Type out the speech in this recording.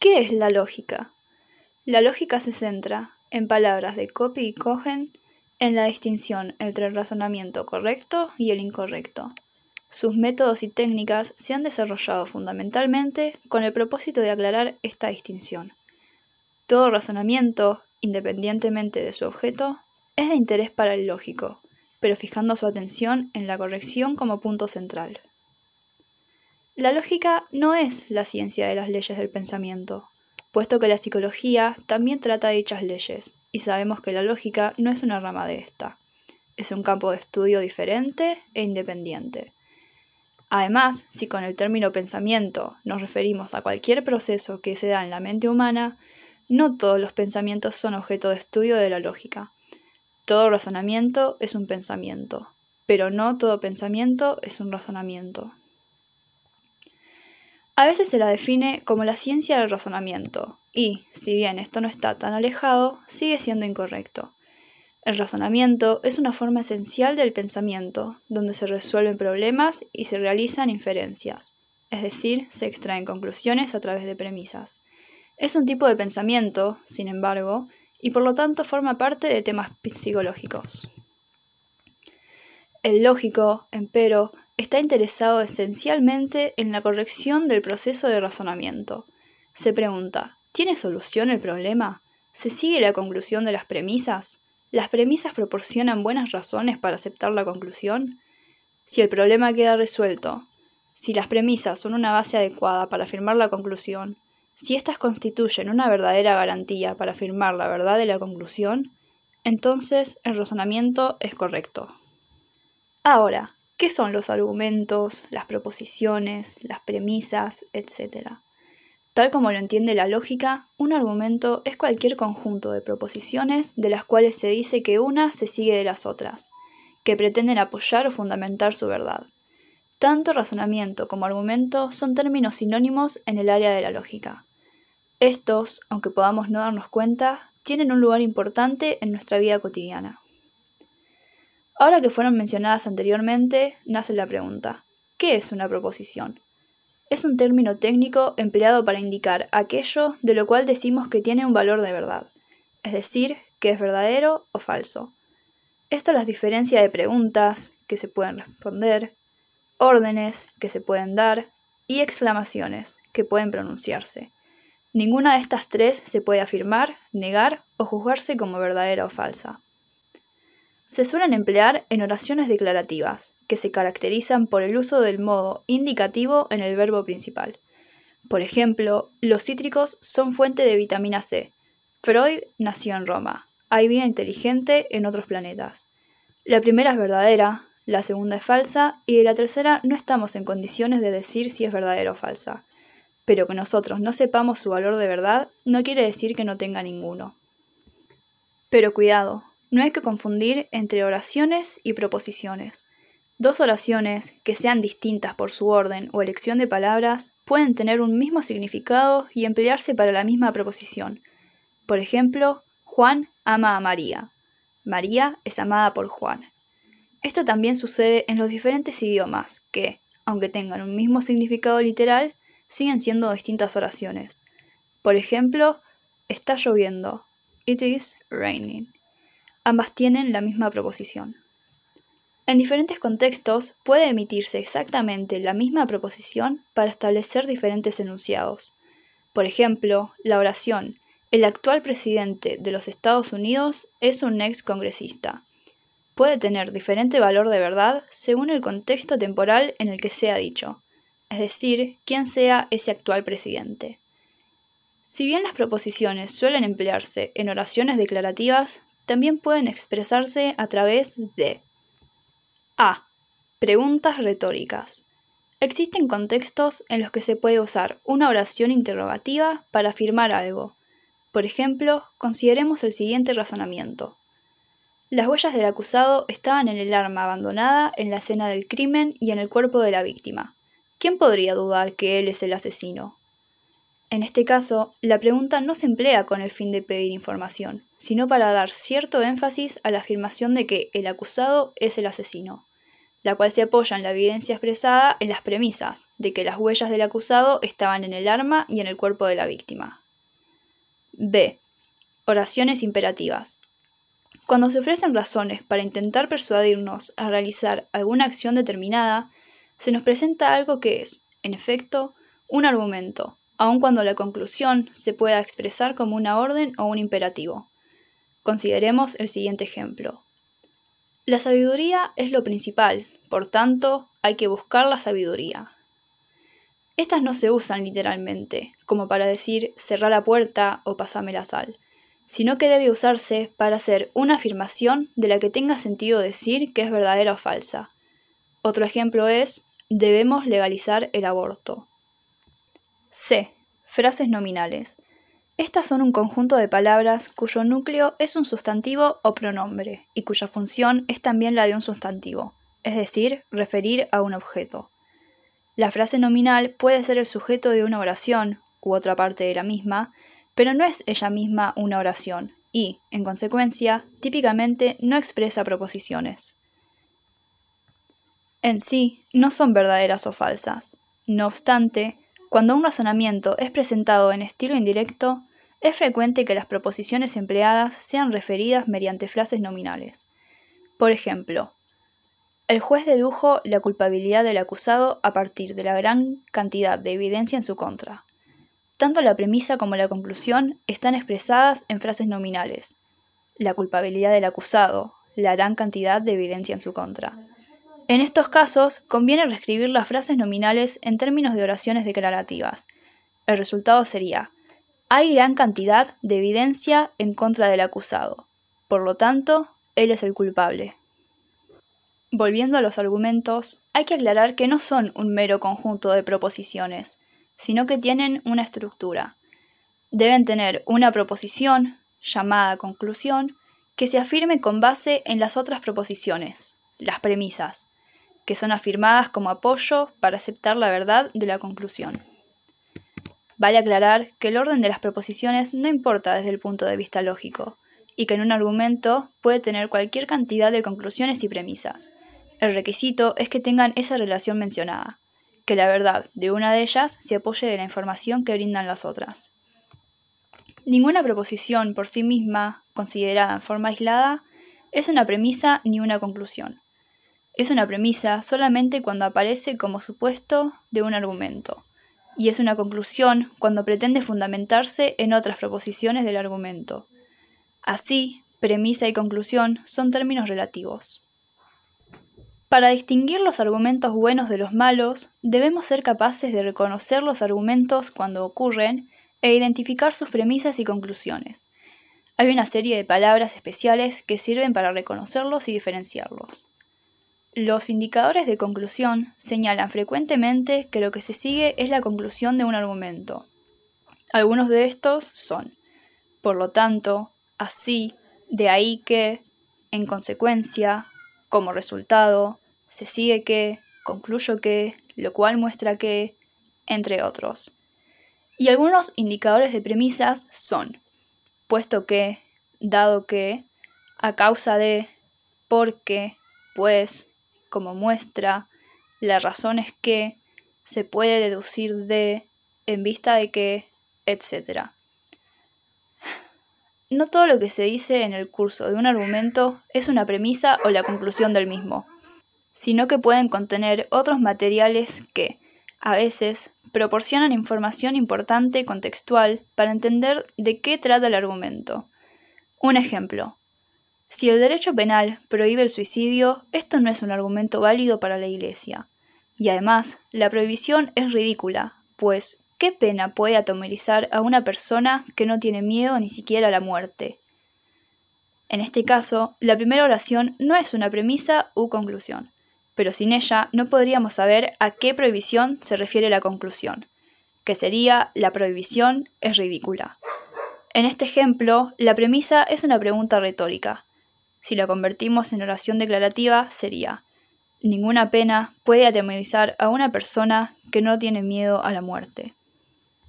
¿Qué es la lógica? La lógica se centra, en palabras de Copy y Cohen, en la distinción entre el razonamiento correcto y el incorrecto. Sus métodos y técnicas se han desarrollado fundamentalmente con el propósito de aclarar esta distinción. Todo razonamiento, independientemente de su objeto, es de interés para el lógico, pero fijando su atención en la corrección como punto central. La lógica no es la ciencia de las leyes del pensamiento, puesto que la psicología también trata dichas leyes, y sabemos que la lógica no es una rama de esta. Es un campo de estudio diferente e independiente. Además, si con el término pensamiento nos referimos a cualquier proceso que se da en la mente humana, no todos los pensamientos son objeto de estudio de la lógica. Todo razonamiento es un pensamiento, pero no todo pensamiento es un razonamiento. A veces se la define como la ciencia del razonamiento, y, si bien esto no está tan alejado, sigue siendo incorrecto. El razonamiento es una forma esencial del pensamiento, donde se resuelven problemas y se realizan inferencias, es decir, se extraen conclusiones a través de premisas. Es un tipo de pensamiento, sin embargo, y por lo tanto forma parte de temas psicológicos. El lógico, empero, está interesado esencialmente en la corrección del proceso de razonamiento. Se pregunta, ¿tiene solución el problema? ¿Se sigue la conclusión de las premisas? ¿Las premisas proporcionan buenas razones para aceptar la conclusión? Si el problema queda resuelto, si las premisas son una base adecuada para afirmar la conclusión, si éstas constituyen una verdadera garantía para afirmar la verdad de la conclusión, entonces el razonamiento es correcto. Ahora, ¿qué son los argumentos, las proposiciones, las premisas, etcétera? Tal como lo entiende la lógica, un argumento es cualquier conjunto de proposiciones de las cuales se dice que una se sigue de las otras, que pretenden apoyar o fundamentar su verdad. Tanto razonamiento como argumento son términos sinónimos en el área de la lógica. Estos, aunque podamos no darnos cuenta, tienen un lugar importante en nuestra vida cotidiana. Ahora que fueron mencionadas anteriormente, nace la pregunta, ¿qué es una proposición? Es un término técnico empleado para indicar aquello de lo cual decimos que tiene un valor de verdad, es decir, que es verdadero o falso. Esto las diferencia de preguntas, que se pueden responder, órdenes, que se pueden dar, y exclamaciones, que pueden pronunciarse. Ninguna de estas tres se puede afirmar, negar o juzgarse como verdadera o falsa se suelen emplear en oraciones declarativas, que se caracterizan por el uso del modo indicativo en el verbo principal. Por ejemplo, los cítricos son fuente de vitamina C. Freud nació en Roma. Hay vida inteligente en otros planetas. La primera es verdadera, la segunda es falsa y de la tercera no estamos en condiciones de decir si es verdadera o falsa. Pero que nosotros no sepamos su valor de verdad no quiere decir que no tenga ninguno. Pero cuidado, no hay que confundir entre oraciones y proposiciones. Dos oraciones, que sean distintas por su orden o elección de palabras, pueden tener un mismo significado y emplearse para la misma proposición. Por ejemplo, Juan ama a María. María es amada por Juan. Esto también sucede en los diferentes idiomas, que, aunque tengan un mismo significado literal, siguen siendo distintas oraciones. Por ejemplo, está lloviendo. It is raining ambas tienen la misma proposición. En diferentes contextos puede emitirse exactamente la misma proposición para establecer diferentes enunciados. Por ejemplo, la oración el actual presidente de los Estados Unidos es un ex congresista. Puede tener diferente valor de verdad según el contexto temporal en el que sea dicho, es decir, quién sea ese actual presidente. Si bien las proposiciones suelen emplearse en oraciones declarativas, también pueden expresarse a través de A. Preguntas retóricas. Existen contextos en los que se puede usar una oración interrogativa para afirmar algo. Por ejemplo, consideremos el siguiente razonamiento. Las huellas del acusado estaban en el arma abandonada en la escena del crimen y en el cuerpo de la víctima. ¿Quién podría dudar que él es el asesino? En este caso, la pregunta no se emplea con el fin de pedir información, sino para dar cierto énfasis a la afirmación de que el acusado es el asesino. la cual se apoya en la evidencia expresada en las premisas de que las huellas del acusado estaban en el arma y en el cuerpo de la víctima. B. Oraciones imperativas. Cuando se ofrecen razones para intentar persuadirnos a realizar alguna acción determinada, se nos presenta algo que es, en efecto, un argumento, aun cuando la conclusión se pueda expresar como una orden o un imperativo. Consideremos el siguiente ejemplo. La sabiduría es lo principal, por tanto, hay que buscar la sabiduría. Estas no se usan literalmente, como para decir cerrar la puerta o pasame la sal, sino que debe usarse para hacer una afirmación de la que tenga sentido decir que es verdadera o falsa. Otro ejemplo es, debemos legalizar el aborto. C. Frases nominales. Estas son un conjunto de palabras cuyo núcleo es un sustantivo o pronombre y cuya función es también la de un sustantivo, es decir, referir a un objeto. La frase nominal puede ser el sujeto de una oración u otra parte de la misma, pero no es ella misma una oración y, en consecuencia, típicamente no expresa proposiciones. En sí, no son verdaderas o falsas. No obstante, cuando un razonamiento es presentado en estilo indirecto, es frecuente que las proposiciones empleadas sean referidas mediante frases nominales. Por ejemplo, el juez dedujo la culpabilidad del acusado a partir de la gran cantidad de evidencia en su contra. Tanto la premisa como la conclusión están expresadas en frases nominales. La culpabilidad del acusado, la gran cantidad de evidencia en su contra. En estos casos, conviene reescribir las frases nominales en términos de oraciones declarativas. El resultado sería hay gran cantidad de evidencia en contra del acusado. Por lo tanto, él es el culpable. Volviendo a los argumentos, hay que aclarar que no son un mero conjunto de proposiciones, sino que tienen una estructura. Deben tener una proposición, llamada conclusión, que se afirme con base en las otras proposiciones, las premisas, que son afirmadas como apoyo para aceptar la verdad de la conclusión. Vale aclarar que el orden de las proposiciones no importa desde el punto de vista lógico, y que en un argumento puede tener cualquier cantidad de conclusiones y premisas. El requisito es que tengan esa relación mencionada, que la verdad de una de ellas se apoye de la información que brindan las otras. Ninguna proposición por sí misma, considerada en forma aislada, es una premisa ni una conclusión. Es una premisa solamente cuando aparece como supuesto de un argumento y es una conclusión cuando pretende fundamentarse en otras proposiciones del argumento. Así, premisa y conclusión son términos relativos. Para distinguir los argumentos buenos de los malos, debemos ser capaces de reconocer los argumentos cuando ocurren e identificar sus premisas y conclusiones. Hay una serie de palabras especiales que sirven para reconocerlos y diferenciarlos. Los indicadores de conclusión señalan frecuentemente que lo que se sigue es la conclusión de un argumento. Algunos de estos son, por lo tanto, así, de ahí que, en consecuencia, como resultado, se sigue que, concluyo que, lo cual muestra que, entre otros. Y algunos indicadores de premisas son, puesto que, dado que, a causa de, porque, pues, como muestra, la razón es que, se puede deducir de, en vista de que, etc. No todo lo que se dice en el curso de un argumento es una premisa o la conclusión del mismo, sino que pueden contener otros materiales que, a veces, proporcionan información importante contextual para entender de qué trata el argumento. Un ejemplo. Si el derecho penal prohíbe el suicidio, esto no es un argumento válido para la Iglesia. Y además, la prohibición es ridícula, pues ¿qué pena puede atomizar a una persona que no tiene miedo ni siquiera a la muerte? En este caso, la primera oración no es una premisa u conclusión, pero sin ella no podríamos saber a qué prohibición se refiere la conclusión, que sería la prohibición es ridícula. En este ejemplo, la premisa es una pregunta retórica, si la convertimos en oración declarativa, sería, ninguna pena puede atemorizar a una persona que no tiene miedo a la muerte.